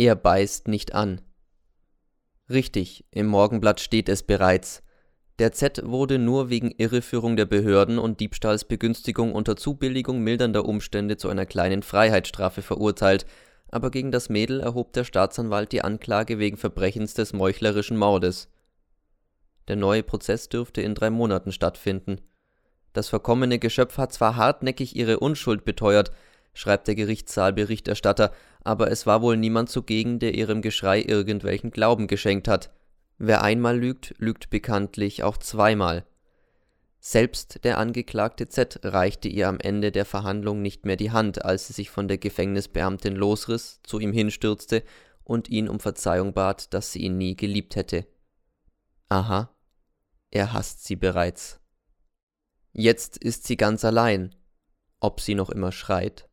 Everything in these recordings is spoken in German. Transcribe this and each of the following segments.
Er beißt nicht an. Richtig, im Morgenblatt steht es bereits. Der Z wurde nur wegen Irreführung der Behörden und Diebstahlsbegünstigung unter Zubilligung mildernder Umstände zu einer kleinen Freiheitsstrafe verurteilt, aber gegen das Mädel erhob der Staatsanwalt die Anklage wegen Verbrechens des meuchlerischen Mordes. Der neue Prozess dürfte in drei Monaten stattfinden. Das verkommene Geschöpf hat zwar hartnäckig ihre Unschuld beteuert, schreibt der Gerichtssaalberichterstatter, aber es war wohl niemand zugegen, der ihrem Geschrei irgendwelchen Glauben geschenkt hat. Wer einmal lügt, lügt bekanntlich auch zweimal. Selbst der Angeklagte Z reichte ihr am Ende der Verhandlung nicht mehr die Hand, als sie sich von der Gefängnisbeamtin losriss, zu ihm hinstürzte und ihn um Verzeihung bat, dass sie ihn nie geliebt hätte. Aha, er hasst sie bereits. Jetzt ist sie ganz allein. Ob sie noch immer schreit?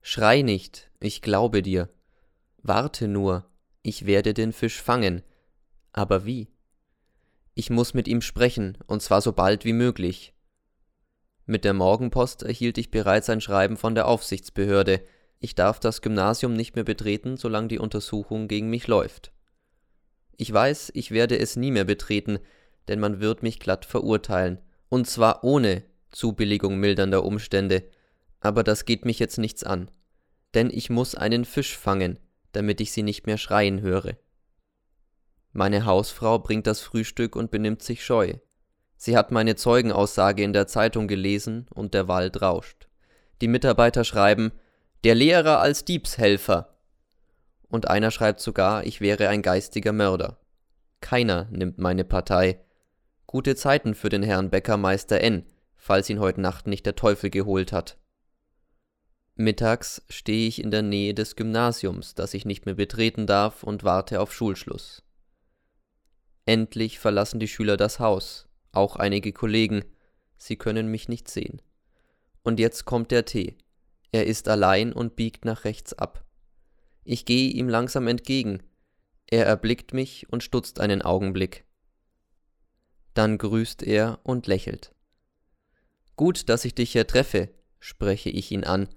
Schrei nicht, ich glaube dir. Warte nur, ich werde den Fisch fangen, aber wie? Ich muss mit ihm sprechen, und zwar so bald wie möglich. Mit der Morgenpost erhielt ich bereits ein Schreiben von der Aufsichtsbehörde. Ich darf das Gymnasium nicht mehr betreten, solange die Untersuchung gegen mich läuft. Ich weiß, ich werde es nie mehr betreten, denn man wird mich glatt verurteilen, und zwar ohne Zubilligung mildernder Umstände, aber das geht mich jetzt nichts an, denn ich muss einen Fisch fangen, damit ich sie nicht mehr schreien höre. Meine Hausfrau bringt das Frühstück und benimmt sich scheu. Sie hat meine Zeugenaussage in der Zeitung gelesen und der Wald rauscht. Die Mitarbeiter schreiben, der Lehrer als Diebshelfer. Und einer schreibt sogar, ich wäre ein geistiger Mörder. Keiner nimmt meine Partei. Gute Zeiten für den Herrn Bäckermeister N., falls ihn heute Nacht nicht der Teufel geholt hat. Mittags stehe ich in der Nähe des Gymnasiums, das ich nicht mehr betreten darf, und warte auf Schulschluss. Endlich verlassen die Schüler das Haus, auch einige Kollegen. Sie können mich nicht sehen. Und jetzt kommt der Tee. Er ist allein und biegt nach rechts ab. Ich gehe ihm langsam entgegen. Er erblickt mich und stutzt einen Augenblick. Dann grüßt er und lächelt. Gut, dass ich dich hier treffe, spreche ich ihn an,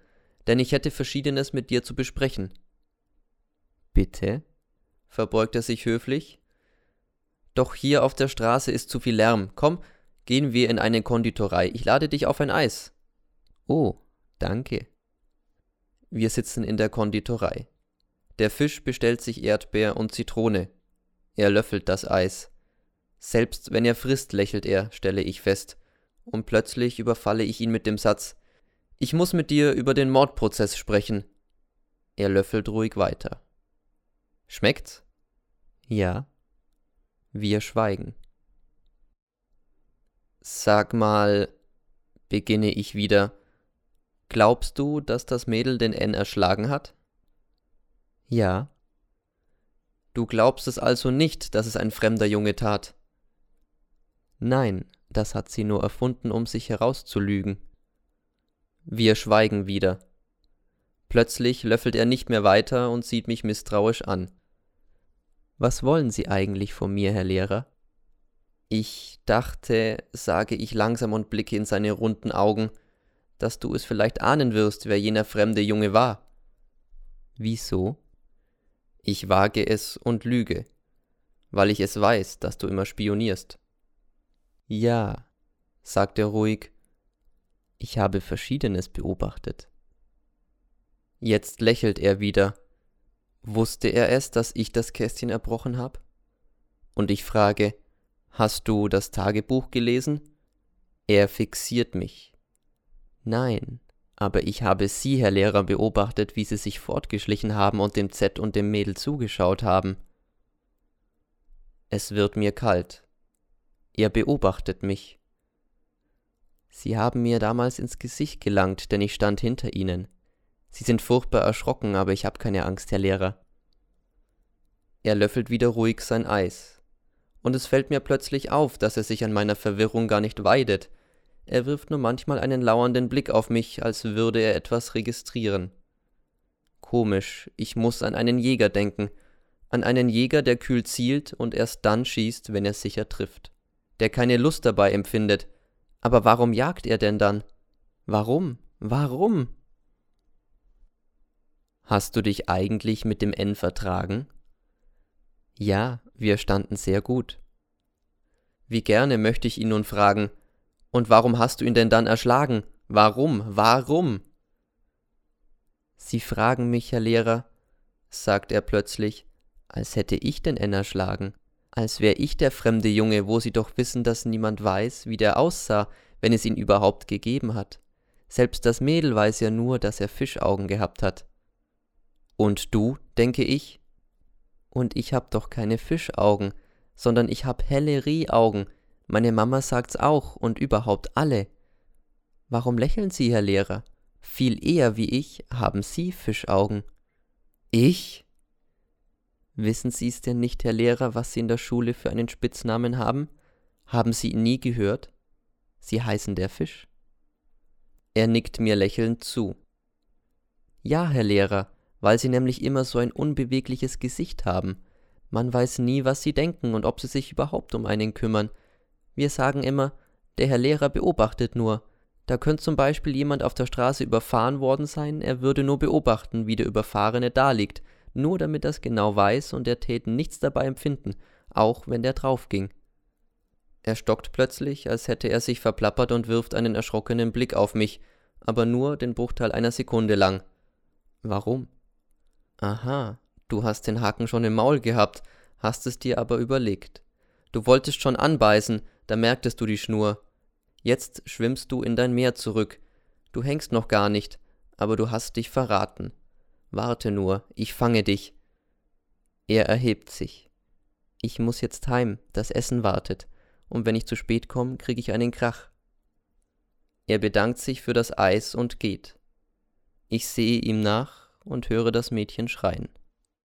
denn ich hätte Verschiedenes mit dir zu besprechen. Bitte? verbeugt er sich höflich doch hier auf der Straße ist zu viel Lärm. Komm, gehen wir in eine Konditorei. Ich lade dich auf ein Eis. Oh, danke. Wir sitzen in der Konditorei. Der Fisch bestellt sich Erdbeer und Zitrone. Er löffelt das Eis. Selbst wenn er frisst, lächelt er, stelle ich fest. Und plötzlich überfalle ich ihn mit dem Satz Ich muss mit dir über den Mordprozess sprechen. Er löffelt ruhig weiter. Schmeckt's? Ja. Wir schweigen. Sag mal, beginne ich wieder, glaubst du, dass das Mädel den N erschlagen hat? Ja. Du glaubst es also nicht, dass es ein fremder Junge tat? Nein, das hat sie nur erfunden, um sich herauszulügen. Wir schweigen wieder. Plötzlich löffelt er nicht mehr weiter und sieht mich misstrauisch an. Was wollen Sie eigentlich von mir, Herr Lehrer? Ich dachte, sage ich langsam und blicke in seine runden Augen, dass du es vielleicht ahnen wirst, wer jener fremde Junge war. Wieso? Ich wage es und lüge, weil ich es weiß, dass du immer spionierst. Ja, sagt er ruhig, ich habe Verschiedenes beobachtet. Jetzt lächelt er wieder, Wusste er es, dass ich das Kästchen erbrochen habe? Und ich frage, hast du das Tagebuch gelesen? Er fixiert mich. Nein, aber ich habe Sie, Herr Lehrer, beobachtet, wie Sie sich fortgeschlichen haben und dem Z und dem Mädel zugeschaut haben. Es wird mir kalt. Er beobachtet mich. Sie haben mir damals ins Gesicht gelangt, denn ich stand hinter Ihnen. Sie sind furchtbar erschrocken, aber ich habe keine Angst, Herr Lehrer. Er löffelt wieder ruhig sein Eis. Und es fällt mir plötzlich auf, dass er sich an meiner Verwirrung gar nicht weidet. Er wirft nur manchmal einen lauernden Blick auf mich, als würde er etwas registrieren. Komisch, ich muss an einen Jäger denken, an einen Jäger, der kühl zielt und erst dann schießt, wenn er sicher trifft, der keine Lust dabei empfindet. Aber warum jagt er denn dann? Warum? Warum? Hast du dich eigentlich mit dem N vertragen? Ja, wir standen sehr gut. Wie gerne möchte ich ihn nun fragen, und warum hast du ihn denn dann erschlagen? Warum? Warum? Sie fragen mich, Herr Lehrer, sagt er plötzlich, als hätte ich den N erschlagen, als wär ich der fremde Junge, wo Sie doch wissen, dass niemand weiß, wie der aussah, wenn es ihn überhaupt gegeben hat. Selbst das Mädel weiß ja nur, dass er Fischaugen gehabt hat. Und du, denke ich? Und ich hab doch keine Fischaugen, sondern ich hab helle Rehaugen. Meine Mama sagt's auch und überhaupt alle. Warum lächeln Sie, Herr Lehrer? Viel eher wie ich haben Sie Fischaugen. Ich? Wissen Sie's denn nicht, Herr Lehrer, was Sie in der Schule für einen Spitznamen haben? Haben Sie ihn nie gehört? Sie heißen der Fisch. Er nickt mir lächelnd zu. Ja, Herr Lehrer, weil Sie nämlich immer so ein unbewegliches Gesicht haben. Man weiß nie, was Sie denken und ob Sie sich überhaupt um einen kümmern. Wir sagen immer, der Herr Lehrer beobachtet nur. Da könnte zum Beispiel jemand auf der Straße überfahren worden sein, er würde nur beobachten, wie der Überfahrene daliegt, nur damit er's genau weiß und er täten nichts dabei empfinden, auch wenn der draufging. Er stockt plötzlich, als hätte er sich verplappert und wirft einen erschrockenen Blick auf mich, aber nur den Bruchteil einer Sekunde lang. Warum? Aha, du hast den Haken schon im Maul gehabt, hast es dir aber überlegt. Du wolltest schon anbeißen, da merktest du die Schnur. Jetzt schwimmst du in dein Meer zurück. Du hängst noch gar nicht, aber du hast dich verraten. Warte nur, ich fange dich. Er erhebt sich. Ich muss jetzt heim, das Essen wartet und wenn ich zu spät komme, kriege ich einen Krach. Er bedankt sich für das Eis und geht. Ich sehe ihm nach und höre das Mädchen schreien.